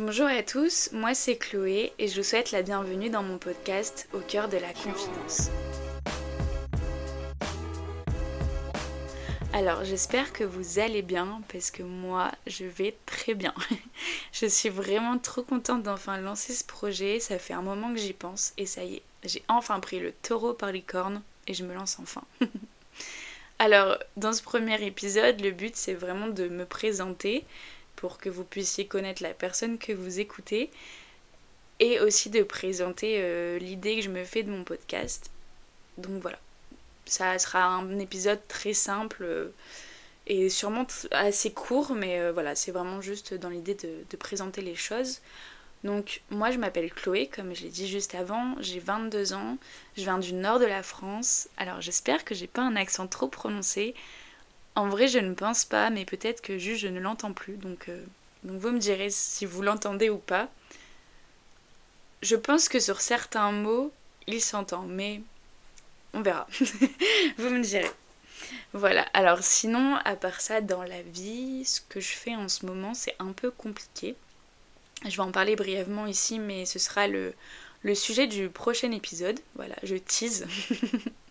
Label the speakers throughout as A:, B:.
A: Bonjour à tous, moi c'est Chloé et je vous souhaite la bienvenue dans mon podcast Au cœur de la confidence. Alors j'espère que vous allez bien parce que moi je vais très bien. je suis vraiment trop contente d'enfin lancer ce projet, ça fait un moment que j'y pense et ça y est, j'ai enfin pris le taureau par les cornes et je me lance enfin. Alors dans ce premier épisode, le but c'est vraiment de me présenter pour que vous puissiez connaître la personne que vous écoutez et aussi de présenter euh, l'idée que je me fais de mon podcast. Donc voilà, ça sera un épisode très simple euh, et sûrement assez court, mais euh, voilà, c'est vraiment juste dans l'idée de, présenter les choses. Donc moi je m'appelle Chloé, comme je l'ai dit juste avant, j'ai 22 ans, je viens du nord de la France, alors j'espère que j'ai pas un accent trop prononcé, en vrai, je ne pense pas, mais peut-être que juste je ne l'entends plus. Donc, euh, donc vous me direz si vous l'entendez ou pas. Je pense que sur certains mots, il s'entend, mais on verra. vous me direz. Voilà, alors sinon, à part ça, dans la vie, ce que je fais en ce moment, c'est un peu compliqué. Je vais en parler brièvement ici, mais ce sera le, le sujet du prochain épisode. Voilà, je tease.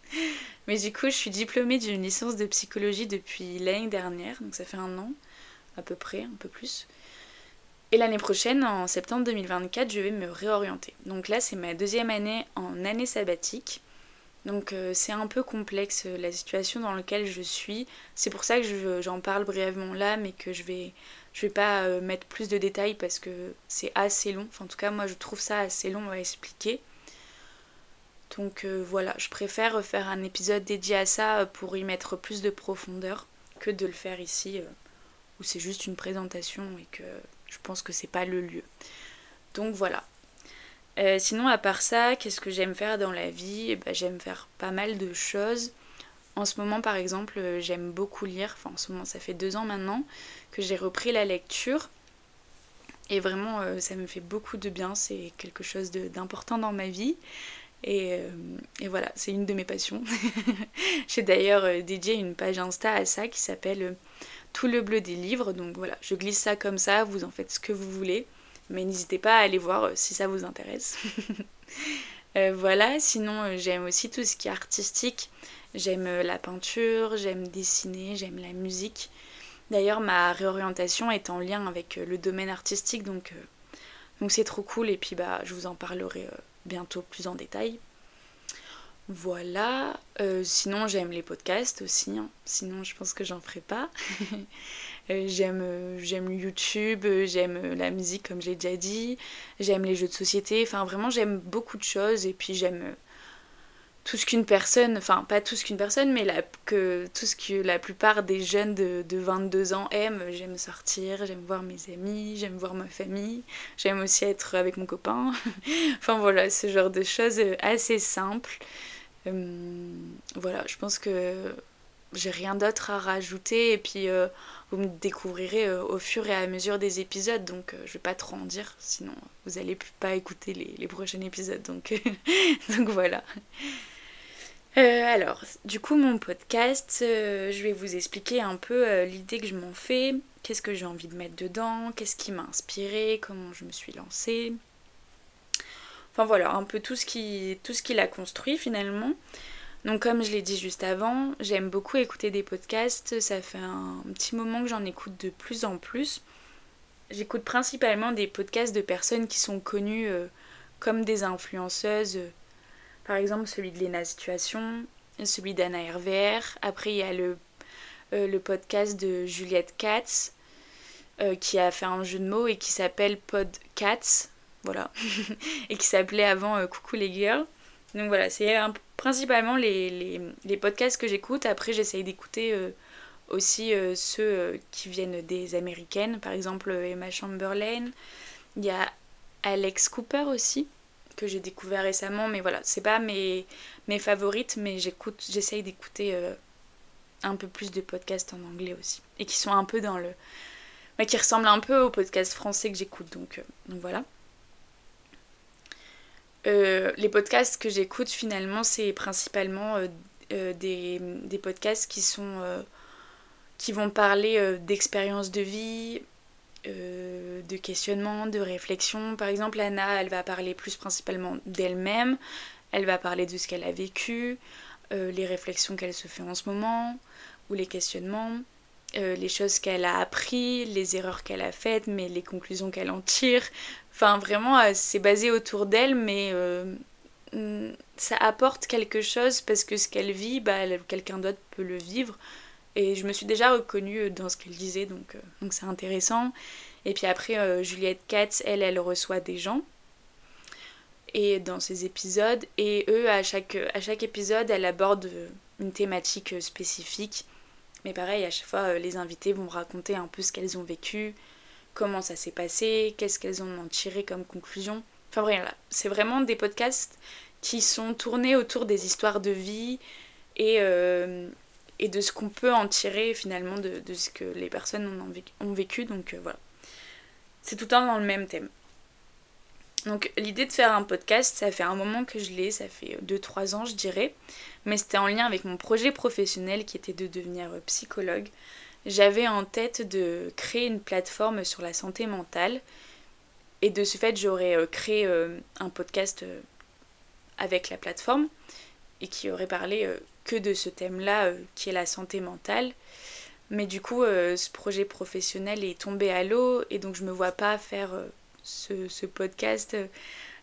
A: Mais du coup, je suis diplômée d'une licence de psychologie depuis l'année dernière, donc ça fait un an à peu près, un peu plus. Et l'année prochaine, en septembre 2024, je vais me réorienter. Donc là, c'est ma deuxième année en année sabbatique. Donc euh, c'est un peu complexe euh, la situation dans laquelle je suis. C'est pour ça que j'en parle brièvement là, mais que je vais, vais pas euh, mettre plus de détails parce que c'est assez long. Enfin, en tout cas, moi, je trouve ça assez long à expliquer. Donc euh, voilà, je préfère faire un épisode dédié à ça pour y mettre plus de profondeur que de le faire ici euh, où c'est juste une présentation et que je pense que c'est pas le lieu. Donc voilà. Euh, sinon, à part ça, qu'est-ce que j'aime faire dans la vie? Eh ben, J'aime faire pas mal de choses. En ce moment, par exemple, j'aime beaucoup lire. Enfin, en ce moment, ça fait deux ans maintenant que j'ai repris la lecture. Et vraiment, ça me fait beaucoup de bien. C'est quelque chose d'important dans ma vie. Euh, et, voilà, c'est une de mes passions. J'ai d'ailleurs euh, dédié une page Insta à ça qui s'appelle euh, Tout le bleu des livres. Donc voilà, je glisse ça comme ça, vous en faites ce que vous voulez. Mais n'hésitez pas à aller voir si ça vous intéresse. voilà, sinon j'aime aussi tout ce qui est artistique. J'aime la peinture, j'aime dessiner, j'aime la musique. D'ailleurs, ma réorientation est en lien avec le domaine artistique, donc donc c'est trop cool. Et puis bah, je vous en parlerai bientôt plus en détail. Voilà. Euh, sinon, j'aime les podcasts aussi. Hein. Sinon, je pense que j'en ferai pas. Euh, j'aime, euh, j'aime YouTube, j'aime la musique, comme j'ai déjà dit. J'aime les jeux de société. Enfin, vraiment, j'aime beaucoup de choses. Et puis, j'aime tout ce qu'une personne, enfin pas tout ce qu'une personne, mais que tout ce que la plupart des jeunes de, de 22 ans aiment. J'aime sortir, j'aime voir mes amis, j'aime voir ma famille, j'aime aussi être avec mon copain. enfin voilà, ce genre de choses assez simples. Euh, voilà, je pense que j'ai rien d'autre à rajouter et puis euh, vous me découvrirez euh, au fur et à mesure des épisodes donc je vais pas trop en dire sinon vous allez pas écouter les, les prochains épisodes donc, donc voilà. Euh, alors, du coup, mon podcast, euh, je vais vous expliquer un peu euh, l'idée que je m'en fais, qu'est-ce que j'ai envie de mettre dedans, qu'est-ce qui m'a inspiré, comment je me suis lancée. Enfin voilà, un peu tout ce qui, tout ce qu'il a construit finalement. Donc comme je l'ai dit juste avant, j'aime beaucoup écouter des podcasts, ça fait un petit moment que j'en écoute de plus en plus. J'écoute principalement des podcasts de personnes qui sont connues comme des influenceuses par exemple, celui de Lena Situation, celui d'Anna RVR. Après, il y a le, euh, le podcast de Juliette Katz, euh, qui a fait un jeu de mots et qui s'appelle Podcats. Voilà. et qui s'appelait avant euh, Coucou les girls. Donc voilà, c'est principalement les, les, les, podcasts que j'écoute. Après, j'essaye d'écouter aussi ceux qui viennent des américaines. Par exemple, Emma Chamberlain. Il y a Alex Cooper aussi que j'ai découvert récemment, mais voilà, c'est pas mes, mes favorites, mais j'écoute, j'essaye d'écouter euh, un peu plus de podcasts en anglais aussi, et qui sont un peu dans le... mais qui ressemblent un peu aux podcasts français que j'écoute, donc, euh, donc voilà. Euh, les podcasts que j'écoute finalement, c'est principalement des, des, podcasts qui sont... qui vont parler d'expériences de vie, de questionnement, de réflexion. Par exemple, Anna, elle va parler plus principalement d'elle-même, elle va parler de ce qu'elle a vécu, euh, les réflexions qu'elle se fait en ce moment, ou les questionnements, euh, les choses qu'elle a appris, les erreurs qu'elle a faites, mais les conclusions qu'elle en tire. Enfin, vraiment, euh, c'est basé autour d'elle, mais mm, ça apporte quelque chose parce que ce qu'elle vit, bah, quelqu'un d'autre peut le vivre. Et je me suis déjà reconnue dans ce qu'elle disait, donc donc c'est intéressant. Et puis après, Juliette Katz, elle, elle reçoit des gens et dans ces épisodes. Et eux, à chaque, à chaque épisode, elle aborde une thématique spécifique. Mais pareil, à chaque fois, euh, les invités vont raconter un peu ce qu'elles ont vécu, comment ça s'est passé, qu'est-ce qu'elles ont en tiré comme conclusion. Enfin voilà, c'est vraiment des podcasts qui sont tournés autour des histoires de vie et, euh, et de ce qu'on peut en tirer finalement de, ce que les personnes ont, vécu. Donc euh, voilà. C'est tout le temps dans le même thème. Donc l'idée de faire un podcast, ça fait un moment que je l'ai, ça fait 2-3 ans je dirais, mais c'était en lien avec mon projet professionnel qui était de devenir psychologue. J'avais en tête de créer une plateforme sur la santé mentale et de ce fait j'aurais euh, créé euh, un podcast avec la plateforme et qui aurait parlé que de ce thème-là qui est la santé mentale. Mais du coup, ce projet professionnel est tombé à l'eau et donc je me vois pas faire ce, podcast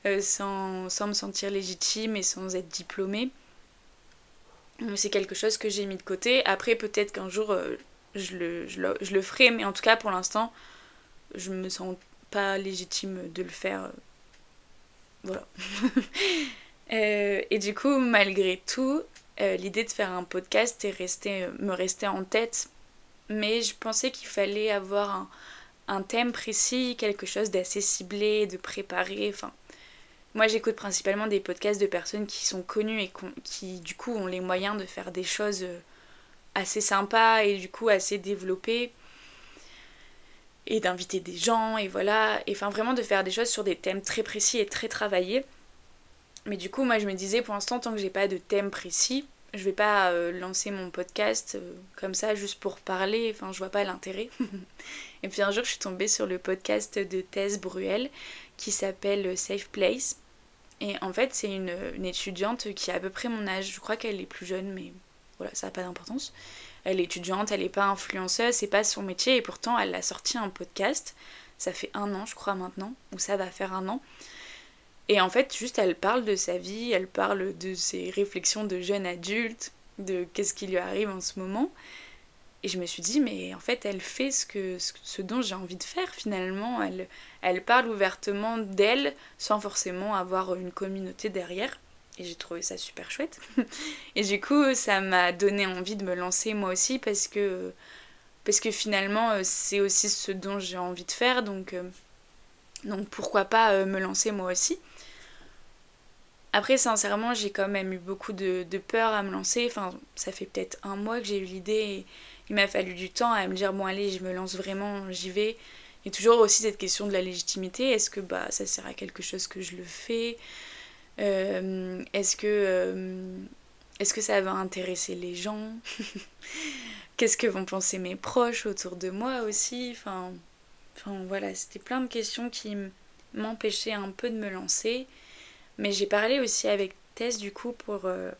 A: euh, sans, me sentir légitime et sans être diplômée. C'est quelque chose que j'ai mis de côté. Après, peut-être qu'un jour, euh, je, le, ferai, mais en tout cas, pour l'instant, je me sens pas légitime de le faire. Voilà. euh, et du coup, malgré tout, euh, l'idée de faire un podcast est resté, me restait en tête. Mais je pensais qu'il fallait avoir un, un thème précis, quelque chose d'assez ciblé, de préparé. Enfin, moi j'écoute principalement des podcasts de personnes qui sont connues et qui du coup ont les moyens de faire des choses euh, assez sympas et du coup assez développées et d'inviter des gens et voilà et enfin vraiment de faire des choses sur des thèmes très précis et très travaillés mais du coup moi je me disais pour l'instant tant que j'ai pas de thème précis je vais pas euh, lancer mon podcast euh, comme ça juste pour parler, enfin je vois pas l'intérêt. et puis un jour je suis tombée sur le podcast de Thèse Bruel qui s'appelle Safe Place. Et en fait c'est une, étudiante qui a à peu près mon âge, je crois qu'elle est plus jeune mais voilà ça n'a pas d'importance. Elle est étudiante, elle n'est pas influenceuse, c'est pas son métier et pourtant elle a sorti un podcast. Ça fait un an je crois maintenant, ou ça va faire un an. Et en fait, juste, elle parle de sa vie, elle parle de ses réflexions de jeune adulte, de qu'est-ce qui lui arrive en ce moment. Et je me suis dit, mais en fait, elle fait ce, que, ce dont j'ai envie de faire finalement. Elle, elle parle ouvertement d'elle sans forcément avoir une communauté derrière. Et j'ai trouvé ça super chouette. et du coup, ça m'a donné envie de me lancer moi aussi parce que, parce que finalement, c'est aussi ce dont j'ai envie de faire. Donc, euh, donc pourquoi pas euh, me lancer moi aussi. Après, sincèrement, j'ai quand même eu beaucoup de, peur à me lancer. Enfin, ça fait peut-être un mois que j'ai eu l'idée et il m'a fallu du temps à me dire bon, allez, je me lance vraiment, j'y vais. Il y a toujours aussi cette question de la légitimité. Est-ce que bah, ça sert à quelque chose que je le fais? Euh, Est-ce que, euh, est que ça va intéresser les gens? Qu'est-ce que vont penser mes proches autour de moi aussi? Enfin voilà, c'était plein de questions qui m'empêchaient un peu de me lancer. Mais j'ai parlé aussi avec Tess du coup pour, euh,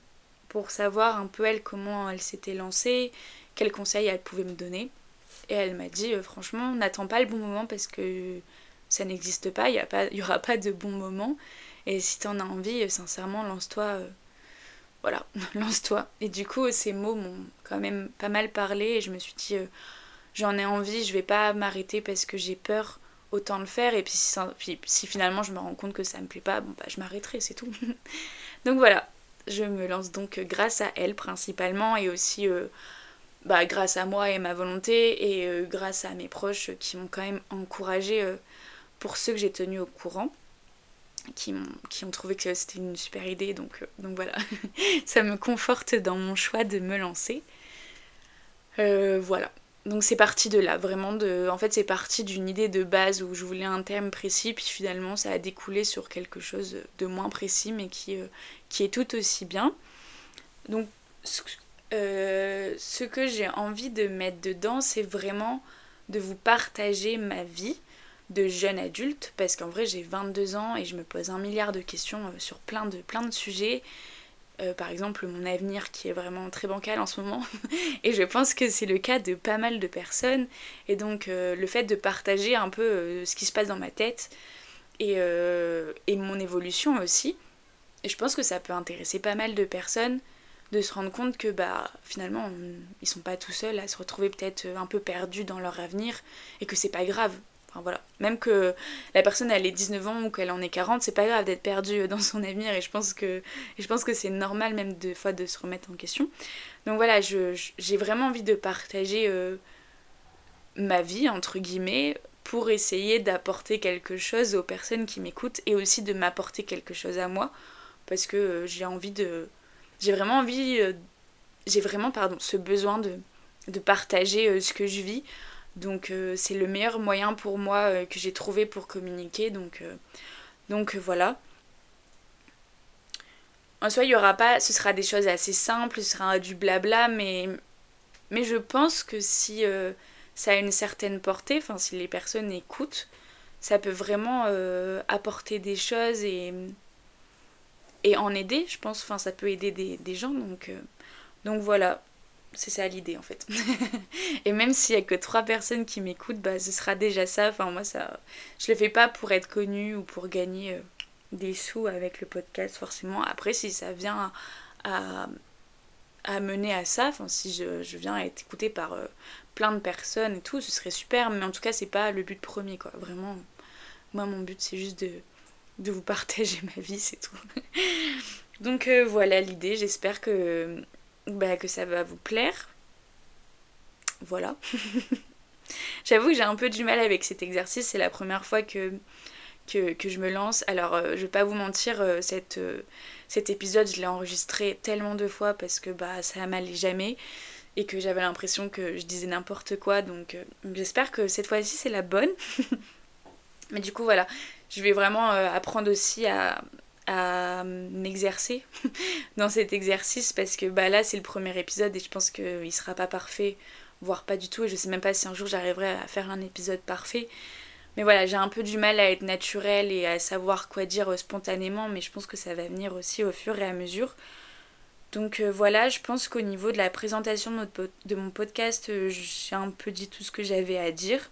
A: pour savoir un peu elle comment elle s'était lancée, quels conseils elle pouvait me donner. Et elle m'a dit euh, franchement, n'attends pas le bon moment parce que ça n'existe pas, il n'y aura pas de bon moment. Et si t'en as envie, euh, sincèrement, lance-toi. voilà, lance-toi. Et du coup, ces mots m'ont quand même pas mal parlé et je me suis dit, j'en ai envie, je vais pas m'arrêter parce que j'ai peur autant le faire. Et puis si, finalement je me rends compte que ça me plaît pas, bon bah je m'arrêterai, c'est tout. donc voilà, je me lance donc grâce à elle principalement et aussi euh, bah, grâce à moi et ma volonté et euh, grâce à mes proches qui m'ont quand même encouragé euh, pour ceux que j'ai tenus au courant. Qui, qui ont trouvé que c'était une super idée, donc, donc voilà, ça me conforte dans mon choix de me lancer. voilà, donc c'est parti de là, vraiment de. En fait, c'est parti d'une idée de base où je voulais un terme précis, puis finalement ça a découlé sur quelque chose de moins précis, mais qui, euh, est tout aussi bien. Donc euh, ce que j'ai envie de mettre dedans, c'est vraiment de vous partager ma vie, de jeune adulte, parce qu'en vrai j'ai 22 ans et je me pose un milliard de questions sur plein de, plein de sujets. Par exemple mon avenir qui est vraiment très bancal en ce moment. Et je pense que c'est le cas de pas mal de personnes. Et donc le fait de partager un peu ce qui se passe dans ma tête et, et mon évolution aussi. Et je pense que ça peut intéresser pas mal de personnes de se rendre compte que bah finalement ils sont pas tout seuls à se retrouver peut-être un peu perdus dans leur avenir et que c'est pas grave. Voilà, même que la personne elle ait 19 ans ou qu'elle en ait 40, c'est pas grave d'être perdu dans son avenir et je pense que je pense que c'est normal même des fois de se remettre en question. Donc voilà, j'ai vraiment envie de partager euh, ma vie entre guillemets pour essayer d'apporter quelque chose aux personnes qui m'écoutent et aussi de m'apporter quelque chose à moi parce que euh, j'ai envie de j'ai vraiment envie euh, j'ai vraiment pardon ce besoin de, partager ce que je vis donc c'est le meilleur moyen pour moi que j'ai trouvé pour communiquer donc donc voilà en soi il y aura pas ce sera des choses assez simples ce sera du blabla mais mais je pense que si ça a une certaine portée si les personnes écoutent ça peut vraiment apporter des choses et en aider, je pense. Enfin, ça peut aider des, gens. Euh, donc voilà, c'est ça l'idée en fait. et même s'il y a que trois personnes qui m'écoutent, bah, ce sera déjà ça. Enfin, moi, ça, je le fais pas pour être connue ou pour gagner euh, des sous avec le podcast, forcément. Après, si ça vient à, mener à ça, enfin, si je, je, viens à être écoutée par euh, plein de personnes et tout, ce serait super. Mais en tout cas, c'est pas le but premier, quoi. Vraiment, moi, mon but, c'est juste de de vous partager ma vie, c'est tout. Donc euh, voilà l'idée, j'espère que, bah, que ça va vous plaire. Voilà. J'avoue que j'ai un peu du mal avec cet exercice, c'est la première fois que, que, je me lance. Alors euh, je vais pas vous mentir, euh, cette, cet épisode je l'ai enregistré tellement de fois parce que bah, ça m'allait jamais et que j'avais l'impression que je disais n'importe quoi. Donc j'espère que cette fois-ci c'est la bonne. Mais du coup voilà, je vais vraiment euh, apprendre aussi à, m'exercer dans cet exercice parce que bah, là c'est le premier épisode et je pense qu'il sera pas parfait, voire pas du tout. Et je sais même pas si un jour j'arriverai à faire un épisode parfait. Mais voilà, j'ai un peu du mal à être naturelle et à savoir quoi dire euh, spontanément, mais je pense que ça va venir aussi au fur et à mesure. Donc euh, voilà, je pense qu'au niveau de la présentation de mon podcast, j'ai un peu dit tout ce que j'avais à dire.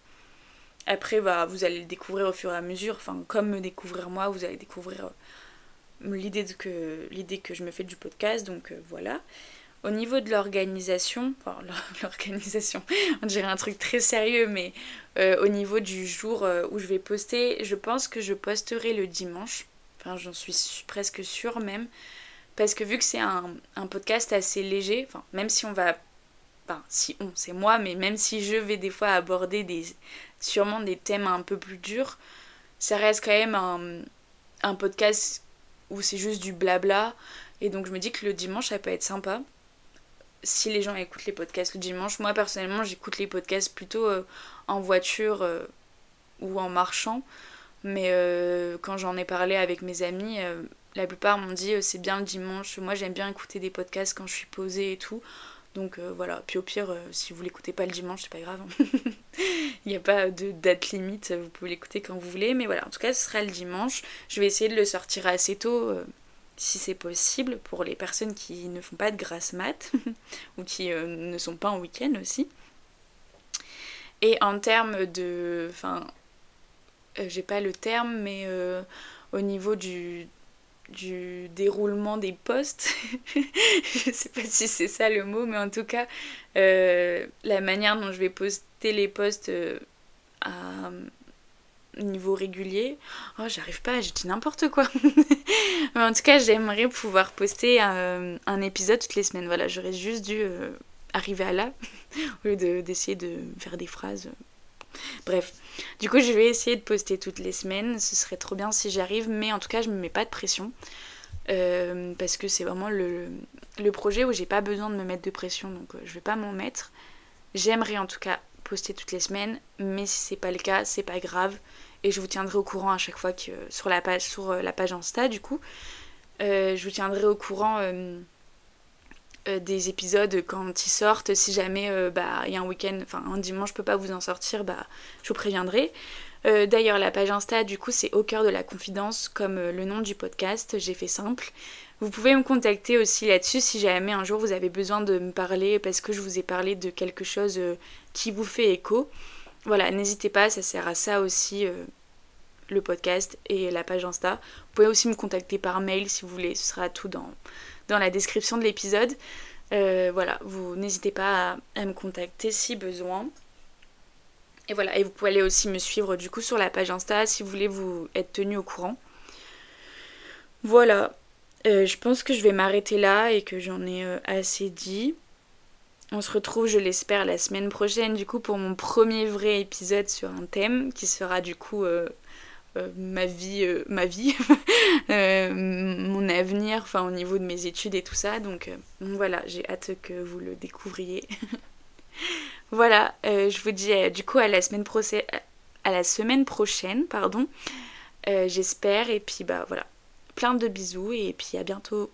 A: Après, bah, vous allez le découvrir au fur et à mesure. Enfin, comme me découvrir moi, vous allez découvrir euh, l'idée que, je me fais du podcast. Donc euh, voilà. Au niveau de l'organisation, enfin l'organisation, on dirait un truc très sérieux, mais euh, au niveau du jour où je vais poster, je pense que je posterai le dimanche. Enfin, j'en suis presque sûre même. Parce que vu que c'est un, podcast assez léger, enfin, même si on va enfin si on, c'est moi, mais même si je vais des fois aborder des, sûrement des thèmes un peu plus durs, ça reste quand même un podcast où c'est juste du blabla. Et donc je me dis que le dimanche, ça peut être sympa. Si les gens écoutent les podcasts le dimanche, moi personnellement, j'écoute les podcasts plutôt euh, en voiture euh, ou en marchant. Mais euh, quand j'en ai parlé avec mes amis, la plupart m'ont dit c'est bien le dimanche. Moi j'aime bien écouter des podcasts quand je suis posée et tout. Donc euh, voilà, puis au pire, euh, si vous l'écoutez pas le dimanche, c'est pas grave. Il n'y a pas de date limite, vous pouvez l'écouter quand vous voulez. Mais voilà, en tout cas, ce sera le dimanche. Je vais essayer de le sortir assez tôt, euh, si c'est possible, pour les personnes qui ne font pas de grasse mat, ou qui ne sont pas en week-end aussi. Et en termes de... Enfin, j'ai pas le terme, mais au niveau du du déroulement des postes. je sais pas si c'est ça le mot, mais en tout cas, euh, la manière dont je vais poster les posts euh, à niveau régulier. Oh, j'arrive pas, je dis n'importe quoi. mais en tout cas, j'aimerais pouvoir poster un, épisode toutes les semaines. Voilà, j'aurais juste dû euh, arriver à là, au lieu d'essayer de, faire des phrases. Bref, du coup, je vais essayer de poster toutes les semaines. Ce serait trop bien si j'arrive, mais en tout cas, je me mets pas de pression. Euh, parce que c'est vraiment le, projet où j'ai pas besoin de me mettre de pression, donc euh, je vais pas m'en mettre. J'aimerais en tout cas poster toutes les semaines, mais si c'est pas le cas, c'est pas grave. Et je vous tiendrai au courant à chaque fois que sur la page, sur euh, la page Insta du coup. je vous tiendrai au courant euh, des épisodes quand ils sortent. Si jamais euh, bah, il y a un week-end, enfin un dimanche, je peux pas vous en sortir, bah, je vous préviendrai. Euh, d'ailleurs, la page Insta, du coup, c'est au cœur de la confidence, comme le nom du podcast, j'ai fait simple. Vous pouvez me contacter aussi là-dessus si jamais un jour vous avez besoin de me parler parce que je vous ai parlé de quelque chose qui vous fait écho. Voilà, n'hésitez pas, ça sert à ça aussi, le podcast et la page Insta. Vous pouvez aussi me contacter par mail si vous voulez, ce sera tout dans, la description de l'épisode. voilà, vous n'hésitez pas à me contacter si besoin. Et voilà, et vous pouvez aller aussi me suivre du coup sur la page Insta si vous voulez vous être tenu au courant. Voilà, euh, je pense que je vais m'arrêter là et que j'en ai euh, assez dit. On se retrouve, je l'espère, la semaine prochaine du coup pour mon premier vrai épisode sur un thème qui sera du coup euh, ma vie, ma vie, mon avenir, enfin au niveau de mes études et tout ça. Donc voilà, j'ai hâte que vous le découvriez. Voilà, euh, je vous dis euh, du coup à la semaine, à la semaine prochaine, pardon. Euh, j'espère. Et puis bah voilà, plein de bisous et puis à bientôt.